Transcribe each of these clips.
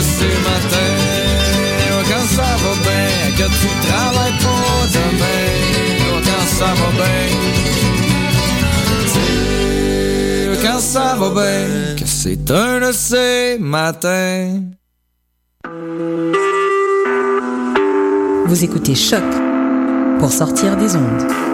ce matin. Quand ça va bien, que tu travailles pour demain. Quand ça va bien. Quand ça va bien, que c'est un de ces matins. Vous écoutez Choc pour sortir des ondes.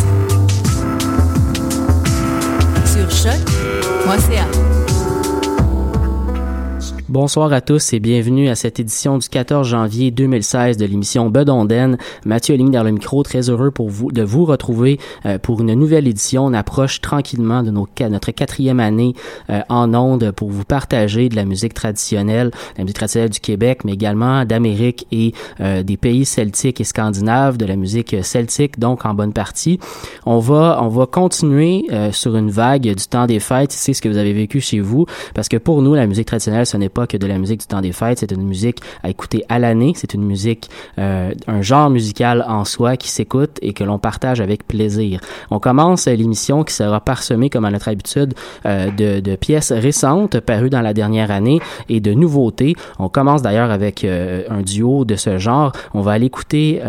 Bonsoir à tous et bienvenue à cette édition du 14 janvier 2016 de l'émission Bedonden. Mathieu Ligne dans le micro, très heureux pour vous de vous retrouver euh, pour une nouvelle édition. On approche tranquillement de notre quatrième année euh, en ondes pour vous partager de la musique traditionnelle, la musique traditionnelle du Québec, mais également d'Amérique et euh, des pays celtiques et scandinaves, de la musique celtique donc en bonne partie. On va on va continuer sur une vague du temps des fêtes, c'est ce que vous avez vécu chez vous, parce que pour nous la musique traditionnelle ce n'est pas que de la musique du temps des fêtes, c'est une musique à écouter à l'année, c'est une musique, euh, un genre musical en soi qui s'écoute et que l'on partage avec plaisir. On commence l'émission qui sera parsemée, comme à notre habitude, euh, de, pièces récentes parues dans la dernière année et de nouveautés. On commence d'ailleurs avec euh, un duo de ce genre. On va aller écouter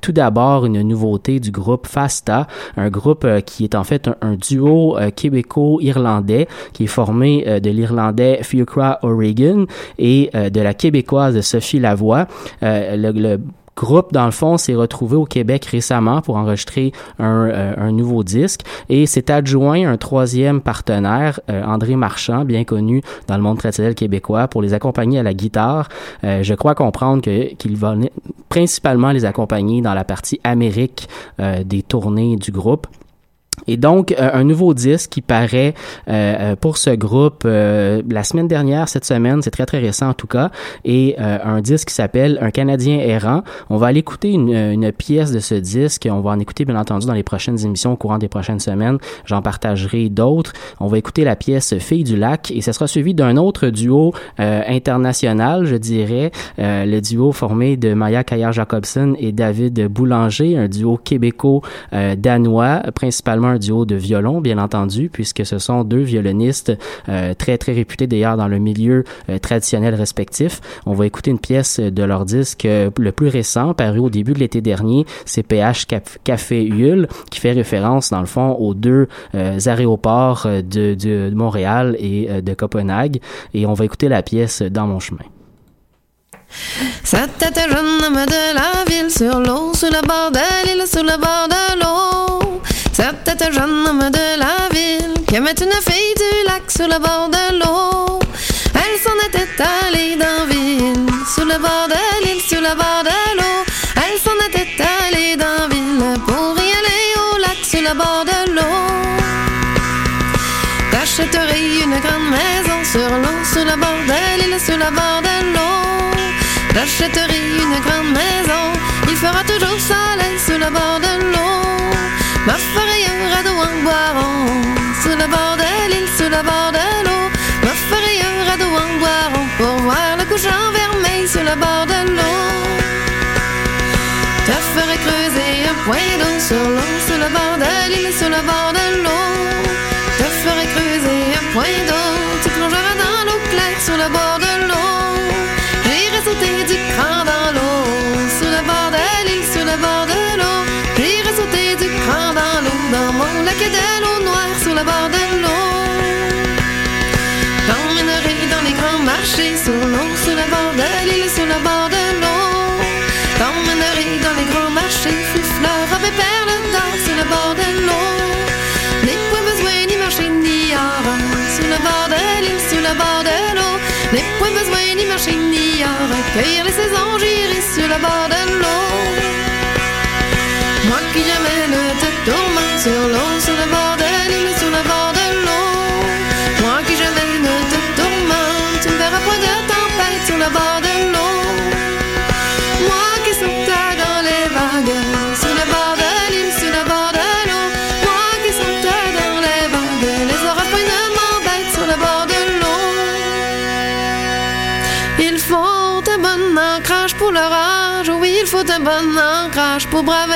tout d'abord une nouveauté du groupe Fasta, un groupe qui est en fait un, duo québéco-irlandais qui est formé de l'irlandais Fiocra O'Regan et euh, de la québécoise Sophie Lavoie. Euh, le, groupe, dans le fond, s'est retrouvé au Québec récemment pour enregistrer un, euh, nouveau disque et s'est adjoint un troisième partenaire, André Marchand, bien connu dans le monde traditionnel québécois, pour les accompagner à la guitare. Je crois comprendre que qu'il va principalement les accompagner dans la partie Amérique des tournées du groupe. Et donc, euh, un nouveau disque qui paraît euh, pour ce groupe euh, la semaine dernière, cette semaine, c'est très très récent en tout cas, et un disque qui s'appelle Un Canadien errant. On va aller écouter une, une, pièce de ce disque, on va en écouter bien entendu dans les prochaines émissions au courant des prochaines semaines, j'en partagerai d'autres. On va écouter la pièce Fille du lac et ça sera suivi d'un autre duo international, je dirais, le duo formé de Maya Kaya-Jacobson et David Boulanger, un duo québéco-danois, principalement un duo de violon, bien entendu, puisque ce sont deux violonistes euh, très, très réputés d'ailleurs dans le milieu euh, traditionnel respectif. On va écouter une pièce de leur disque euh, le plus récent, paru au début de l'été dernier, c'est PH Café Yule, qui fait référence, dans le fond, aux deux aéroports de, Montréal et de Copenhague. Et on va écouter la pièce Dans mon chemin. Tête jeune homme de la ville sur l'eau, sous le bord de l'île, sous le bord de l'eau. Cette tête jeune homme de la ville qui met une fille du lac sur le bord de l'eau. Elle le bord de l'île, sur le bord de l'eau. Elle s'en était allée dans ville pour y aller au lac, sur le bord de l'eau. T'achèterais une grande maison sur l'eau, sur le bord de l'île, sur le bord de l'eau. T'achèterais une grande maison, il fera toujours soleil sur le bord de l'eau. Ma ferai un radeau en boiron, sur le bord de l'île, sur le bord de l'eau. Ma ferai un radeau en boiron pour voir le couchant vermeil sur le bord de l'eau. Te ferai creuser un point d'eau sur l'eau, sur le bord de l'île, sur le bord de l'eau. Marchés, fleurs, robes et perles d'or, sur le bord de l'eau. N'ai point besoin ni marcher ni or, sur le bord de l'île, sur le bord de l'eau. N'ai point besoin ni marcher ni or, cueillir les saisons, j'irai sur le bord de l'eau. Moi qui jamais ne te tourmente sur l'eau, sur le bord de l'île, sur le bord de l'eau. Moi qui jamais ne te tourmente, tu ne verras point de tempête sur le bord de pour braver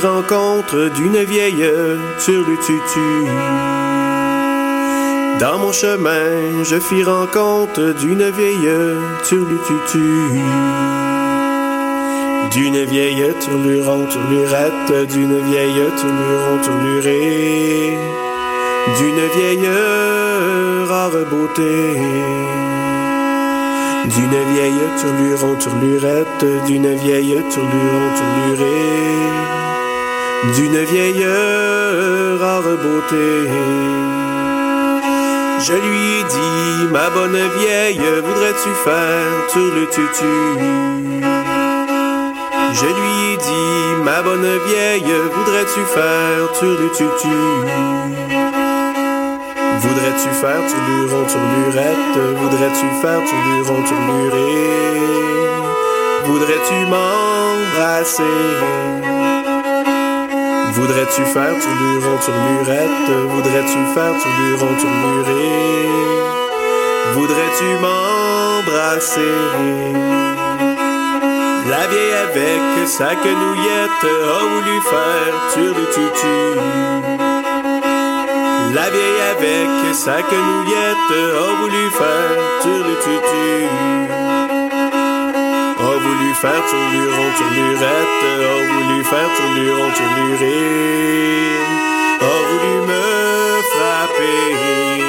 rencontre d'une vieille turlututu. Dans mon chemin, je fis rencontre d'une vieille turlututu. D'une vieille turluron turlurette, d'une vieille turluron turlurée, d'une vieille rare beauté. D'une vieille turluron turlurette, d'une vieille turluron turlurée, d'une vieille rare beauté. Je lui ai dit, ma bonne vieille, voudrais-tu faire turlututu? Je lui ai dit, ma bonne vieille, voudrais-tu faire turlututu? Voudrais-tu faire turluron, turlurette Voudrais-tu faire turluron, turluré Voudrais-tu m'embrasser? Voudrais-tu faire turluron, turlurette Voudrais-tu faire turluron, turluré Voudrais-tu m'embrasser? La vieille avec sa quenouillette a voulu faire turlututu La vieille avec sa quenouillette a voulu faire turlututu a voulu faire tourluron, tournurette, a voulu faire tourluron, tournuré, a voulu me frapper.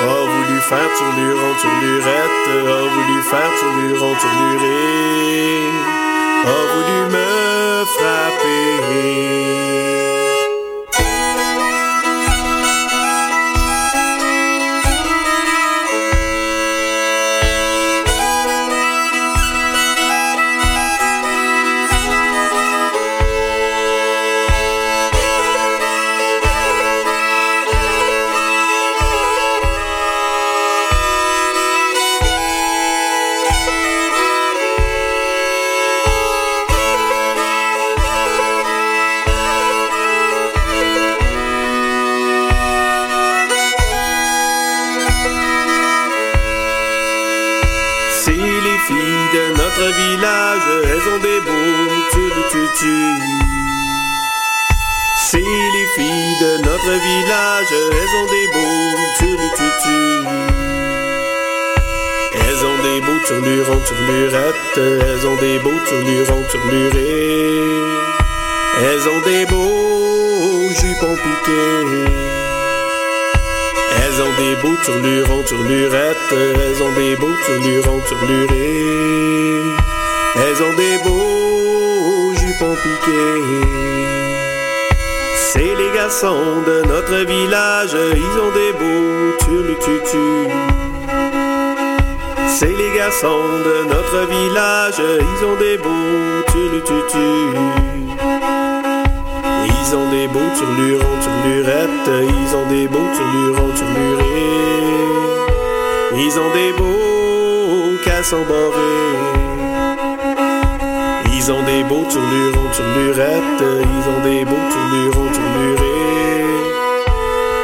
A voulu faire tourluron, tournurette, a voulu faire tourluron, tournuré, a voulu me frapper. Elles ont des beaux tutu Elles ont des beaux turlurons, turlurettes, elles ont des beaux turlurons, turlurés. Elles ont des beaux jupons piqués. Elles ont des beaux turlurons, turlurettes, elles ont des beaux turlurons, turlurés. Elles ont des beaux jupons piqués. C'est les garçons de notre village, ils ont des beaux turlututus. C'est les garçons de notre village, ils ont des beaux turlututus. Ils ont des beaux turlurons, turlurettes, ils ont des beaux turlurons, turlurés. Ils ont des beaux cassons borés. Ils ont des beaux turlurons, turlurettes, ils ont des beaux turlurons, turlurés.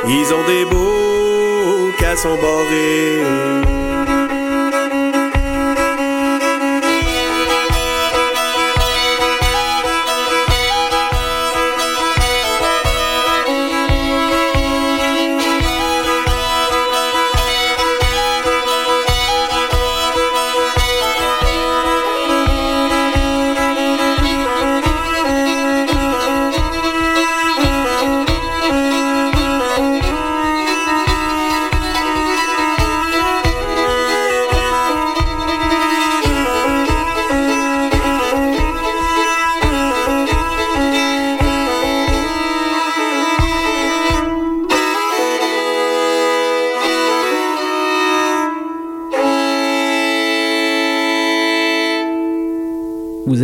Ils ont des beaux cassons borés.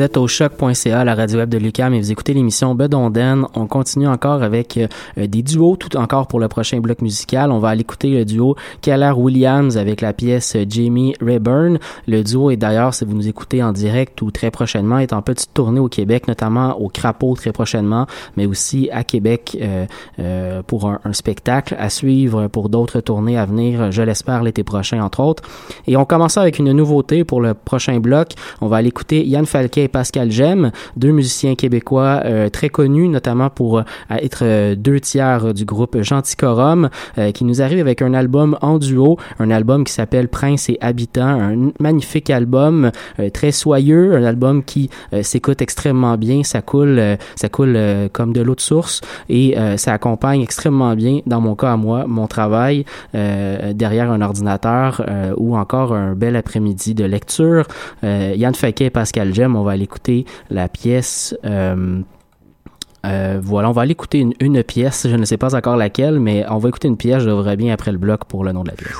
Êtes au choc.ca, la radio web de Lucam, et vous écoutez l'émission Bedonden. On continue encore avec euh, des duos, tout encore pour le prochain bloc musical. On va aller écouter le duo Keller Williams avec la pièce Jamie Rayburn. Le duo est d'ailleurs, si vous nous écoutez en direct ou très prochainement, est en petite tournée au Québec, notamment au Crapaud très prochainement, mais aussi à Québec euh, euh, pour un, spectacle à suivre pour d'autres tournées à venir, je l'espère l'été prochain entre autres. Et on commence avec une nouveauté pour le prochain bloc. On va aller écouter Yann Falquet et Pascal Gem, deux musiciens québécois euh, très connus, notamment pour euh, être euh, deux tiers du groupe Genticorum, qui nous arrive avec un album en duo, un album qui s'appelle Prince et Habitant, un magnifique album très soyeux, un album qui s'écoute extrêmement bien, ça coule, ça coule comme de l'eau de source et ça accompagne extrêmement bien, dans mon cas à moi, mon travail derrière un ordinateur ou encore un bel après-midi de lecture. Yann Faquet et Pascal Gem, on va aller écouter la pièce. Euh, euh, voilà, on va aller écouter une, pièce. Je ne sais pas encore laquelle, mais on va écouter une pièce. Je bien après le bloc pour le nom de la pièce.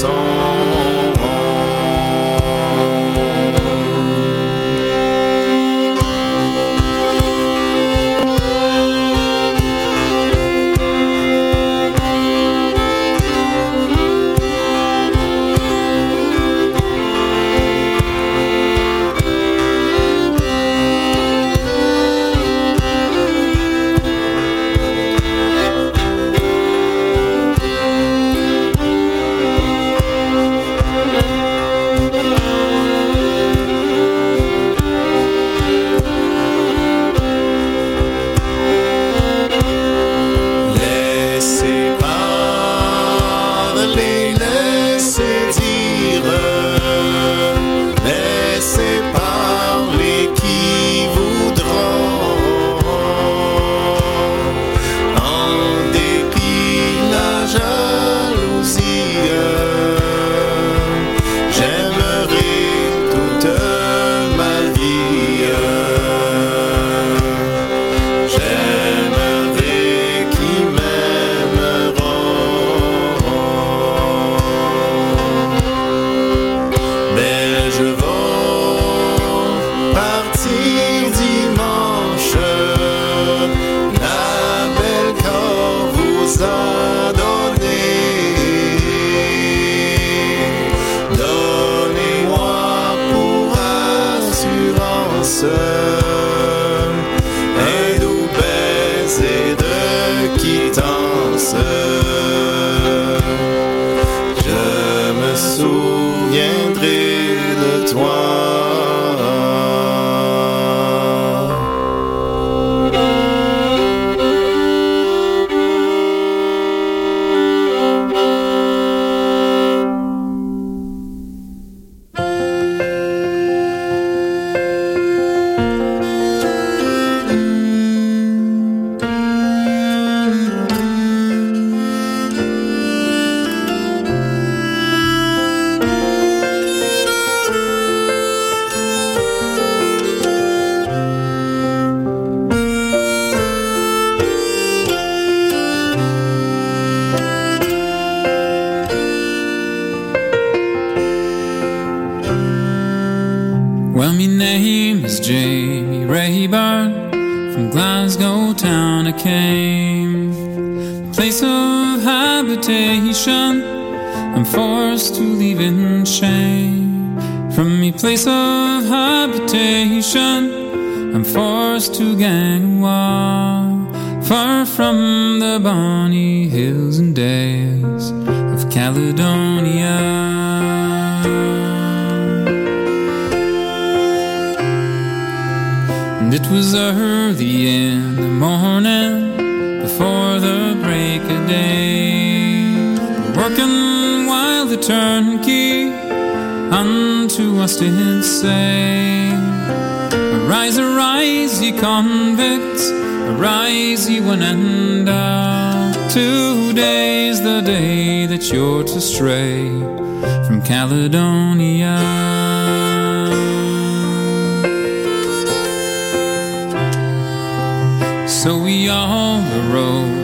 song.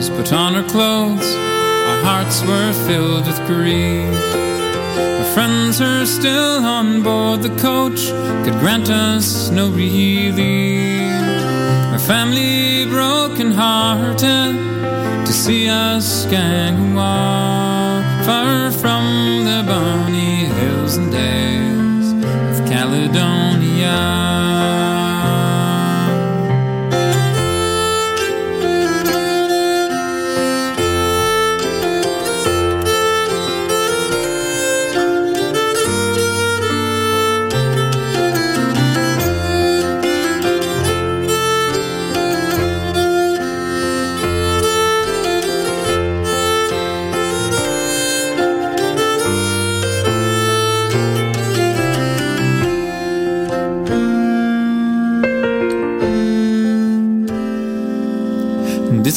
Put on our clothes, our hearts were filled with grief. Our friends are still on board the coach could grant us no relief. Our family broken hearted to see us gang far from the bonny hills and dales of Caledonia.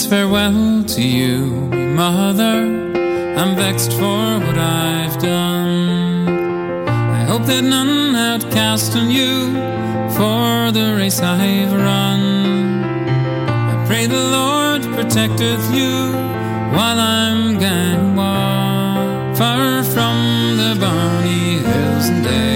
Farewell to you, mother. I'm vexed for what I've done. I hope that none outcast on you for the race I've run. I pray the Lord protecteth you while I'm gone far from the bonny hills and dales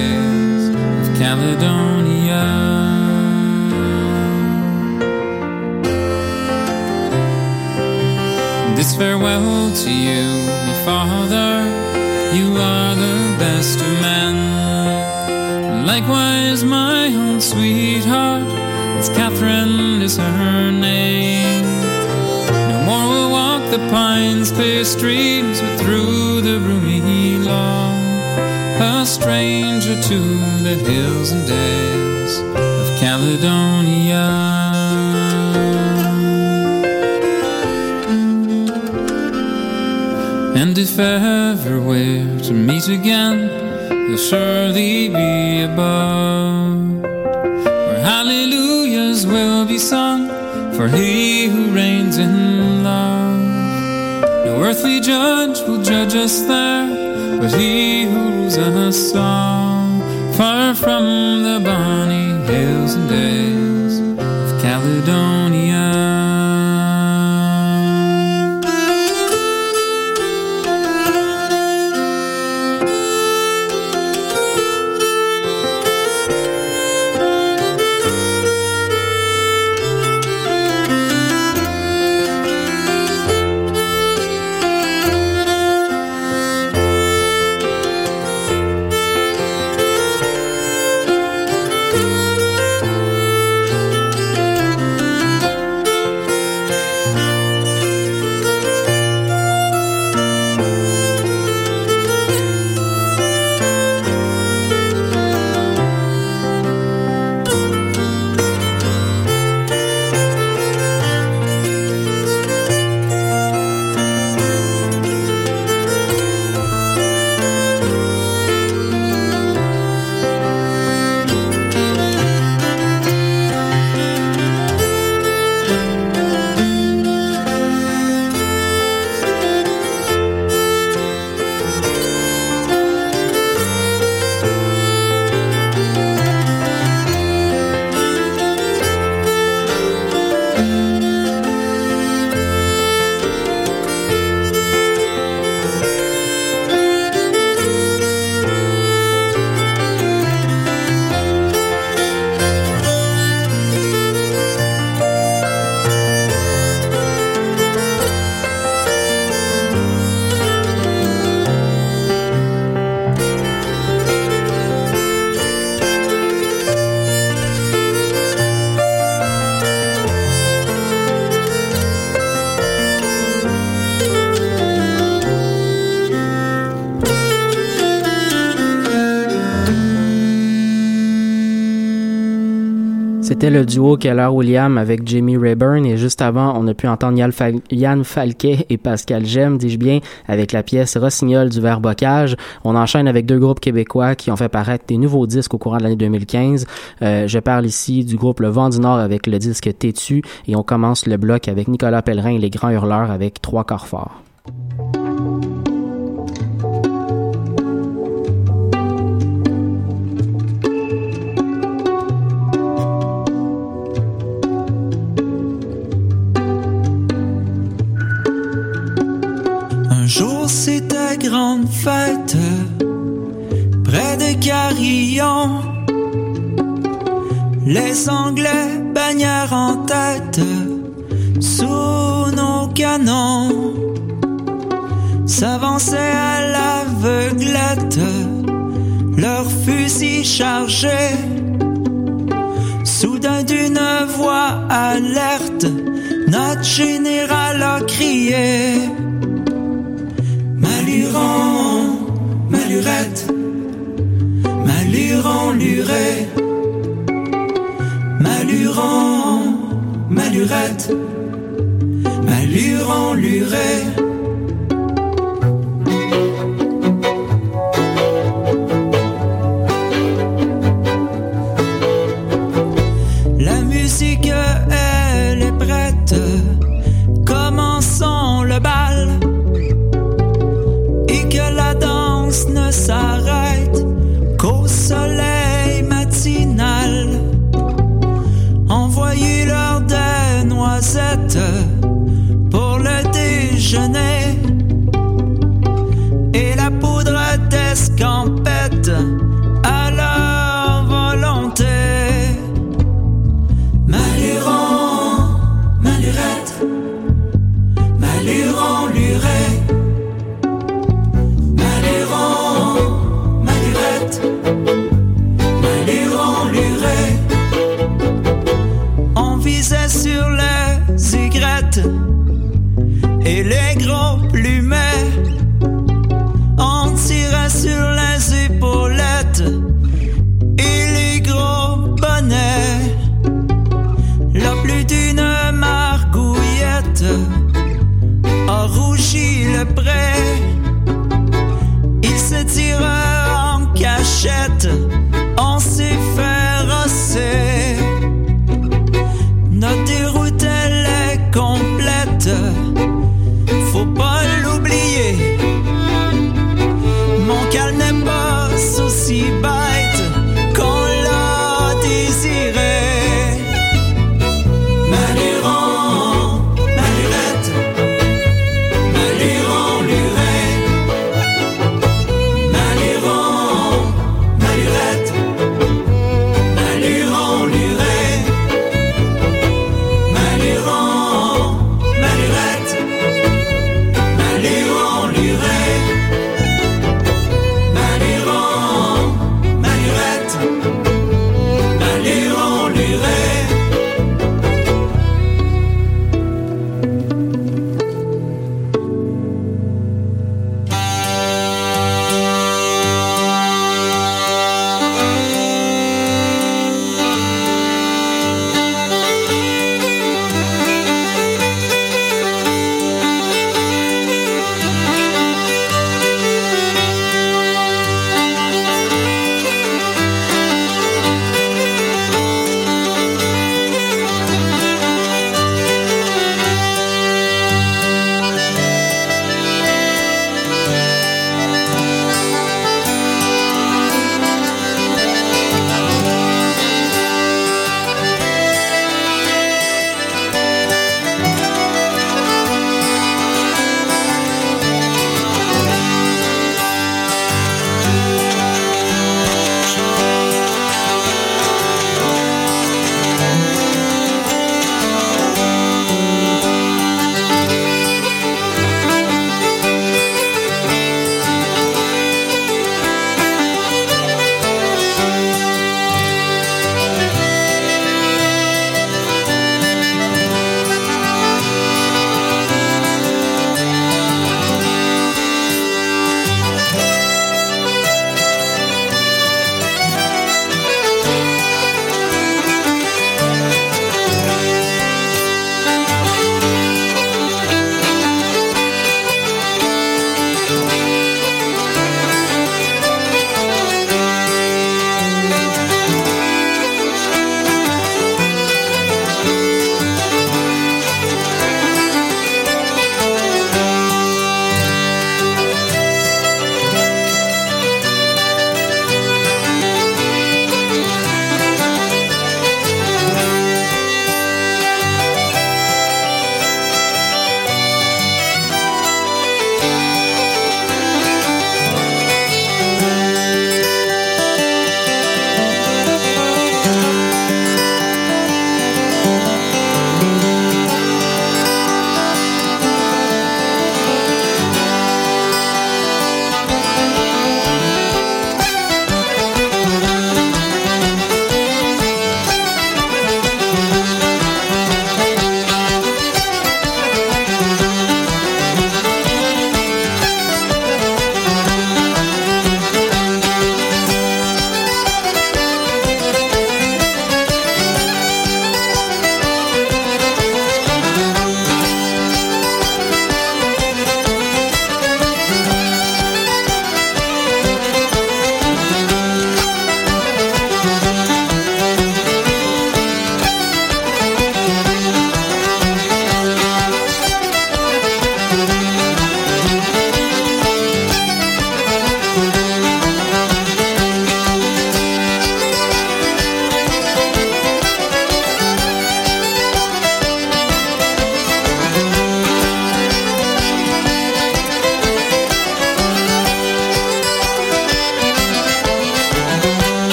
Farewell to you, my father. You are the best of men. Likewise, my own sweetheart, it's Catherine is her name. No more we'll walk the pines, clear streams, but through the roomy lawn. A stranger to the hills and dales of Caledonia. And if ever we're to meet again, you'll surely be above. Where hallelujahs will be sung for he who reigns in love. No earthly judge will judge us there, but he who rules us all. Far from the bonny hills and dales C'était le duo Keller William avec Jamie Rayburn et juste avant, on a pu entendre Yann Falquet et Pascal Gem, dis-je bien, avec la pièce Rossignol du Verbocage. On enchaîne avec deux groupes québécois qui ont fait paraître des nouveaux disques au courant de l'année 2015. Euh, je parle ici du groupe Le Vent du Nord avec le disque Tétu et on commence le bloc avec Nicolas Pellerin et les Grands Hurleurs avec Trois Corps Forts. Grande fête près de Carillon. Les Anglais bannières en tête sous nos canons s'avançaient à l'aveuglette, leurs fusils chargés. Soudain d'une voix alerte, notre général a crié. Maluron, Malurette, Maluron, Luré, Maluron, Malurette, Maluron, Luré.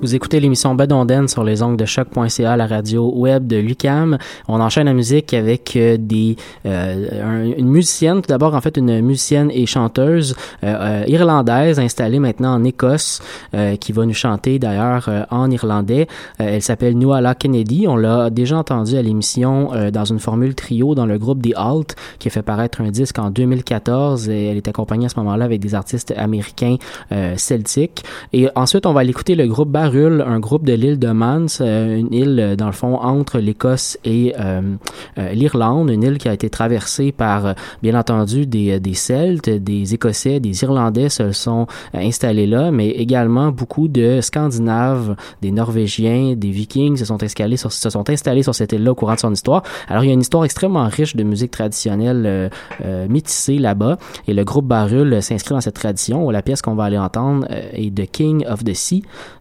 Vous écoutez l'émission Bedonden sur les ongles de choc.ca, la radio web de Lucam. On enchaîne la musique avec euh, des euh, une musicienne, tout d'abord en fait une musicienne et chanteuse euh, irlandaise installée maintenant en Écosse, qui va nous chanter d'ailleurs en irlandais. elle s'appelle Nuala Kennedy. On l'a déjà entendu à l'émission dans une formule trio dans le groupe The Alt, qui a fait paraître un disque en 2014. Et elle est accompagnée à ce moment-là avec des artistes américains celtiques. Et ensuite, on va l'écouter le groupe un groupe de l'île de Mans, euh, une île euh, dans le fond entre l'Écosse et euh, l'Irlande, une île qui a été traversée par bien entendu des, Celtes, des Écossais, des Irlandais se sont installés là, mais également beaucoup de Scandinaves, des Norvégiens, des Vikings se sont installés sur, cette île-là au courant de son histoire. Alors il y a une histoire extrêmement riche de musique traditionnelle métissée là-bas et le groupe Barul s'inscrit dans cette tradition. La pièce qu'on va aller entendre est The King of the Sea.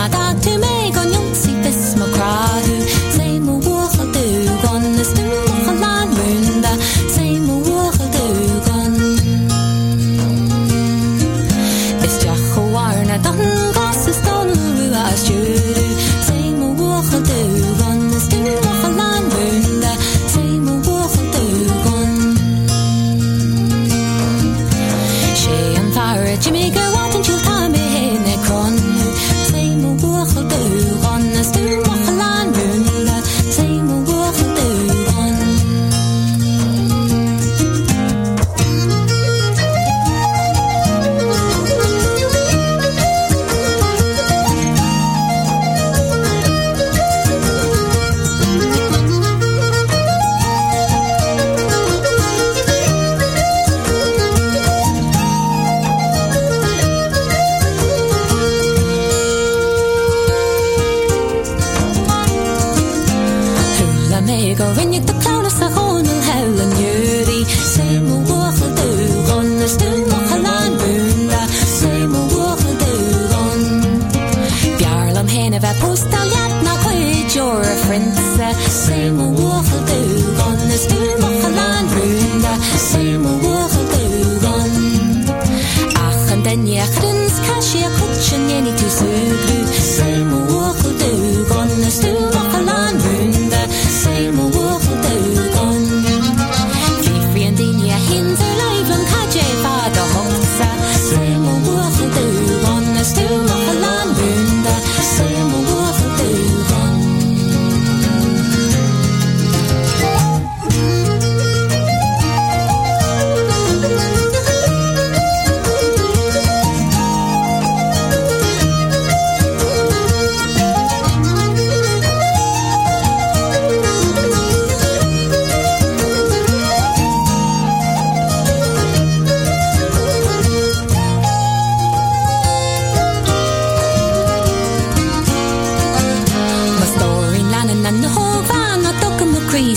my to me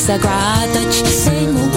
ma kris a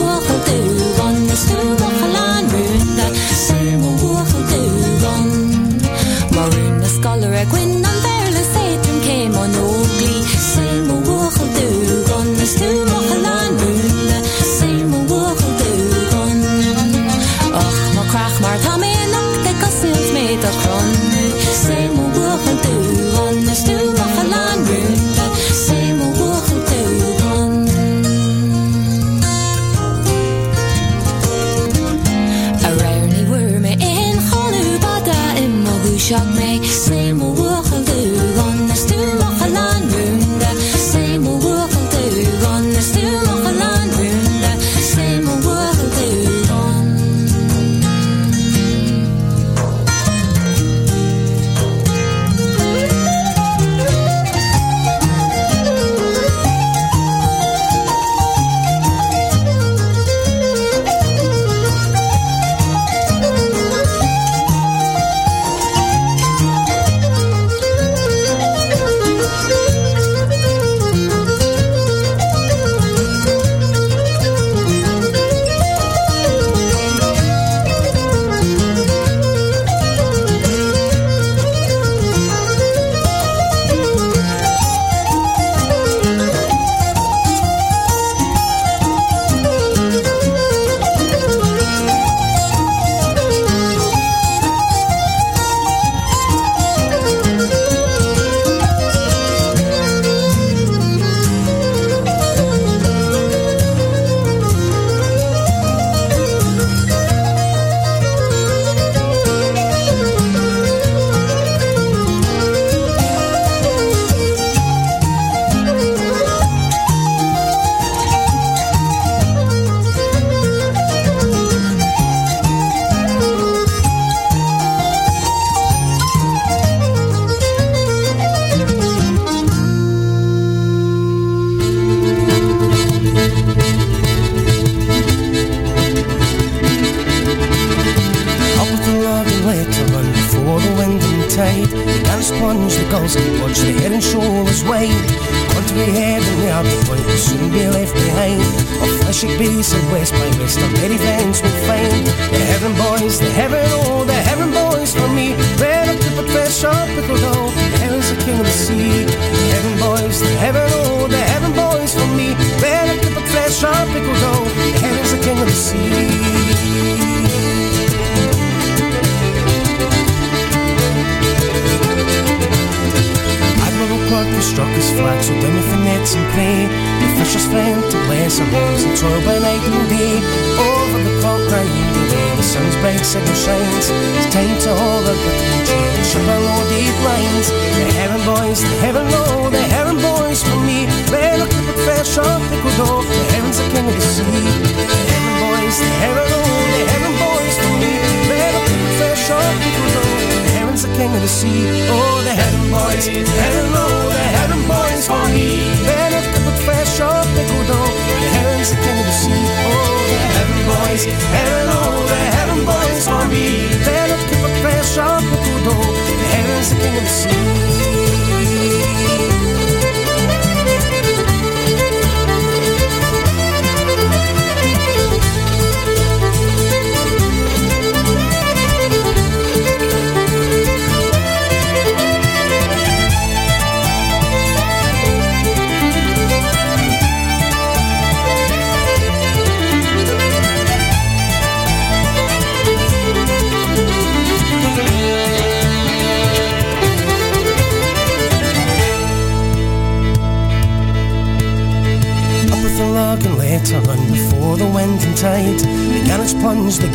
sea. Oh, the heaven boys, the heaven low, the heaven boys for me. Red up the fresh off the good old, the heaven's the king of the sea. Oh, the heaven boys, heaven low, the heaven boys for me.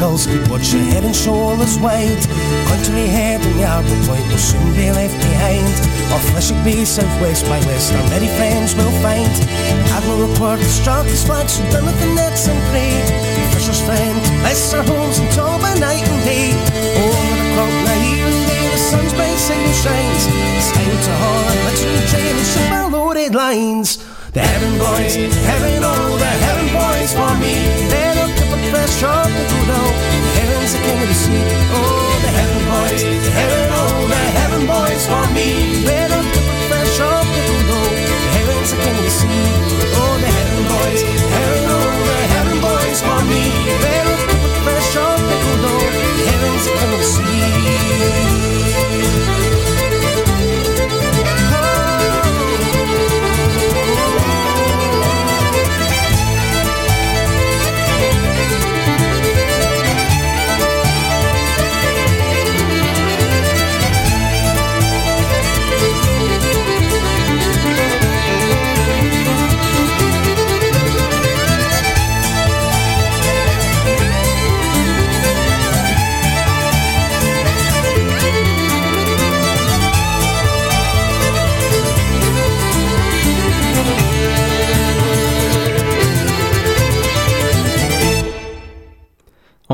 Keep watch your head and shoulders wide. Country head and Yarborough Point will soon be left behind. Off Fleshig Bay, southwest by west, our many friends will find. Admiral report the struck his flag so down with the nets and. The fisher's friend, bless our homes and toil by night and day. Over the clock, night and day, the sun's bright signal shines. It's time to haul our literary train and ship our loaded lines. The heaven boys, heaven, oh, the heaven boys for me. They look up a fresh off the. The heaven's the king of the sea. Oh, the heaven boys, heaven, oh, the heaven boys for me. They look up a fresh off the. The heaven's the king of the sea. Oh, the heaven boys, heaven, oh, the heaven boys for me.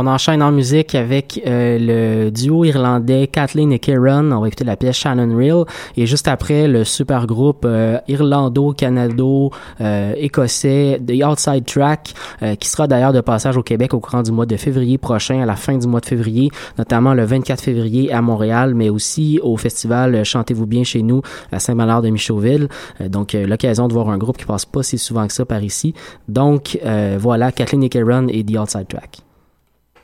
On enchaîne en musique avec euh, le duo irlandais Kathleen et Kieran. On va écouter la pièce Shannon Reel. Et juste après, le super groupe euh, irlando-canado-écossais The Outside Track, euh, qui sera d'ailleurs de passage au Québec au courant du mois de février prochain, à la fin du mois de février, notamment le 24 février à Montréal, mais aussi au festival Chantez-vous bien chez nous à Saint-Malard de Michauville. Euh, donc, euh, l'occasion de voir un groupe qui passe pas si souvent que ça par ici. Donc, euh, voilà, Kathleen et Kieran et The Outside Track.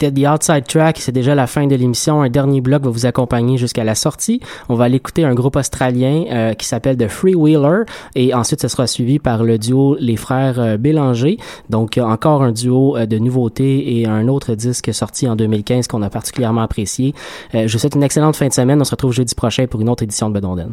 C'était The Outside Track, c'est déjà la fin de l'émission. Un dernier bloc va vous accompagner jusqu'à la sortie. On va aller écouter un groupe australien euh, qui s'appelle The Freewheeler et ensuite ce sera suivi par le duo Les Frères euh, Bélanger. Donc euh, encore un duo euh, de nouveautés et un autre disque sorti en 2015 qu'on a particulièrement apprécié. Je vous souhaite une excellente fin de semaine. On se retrouve jeudi prochain pour une autre édition de Bedonden.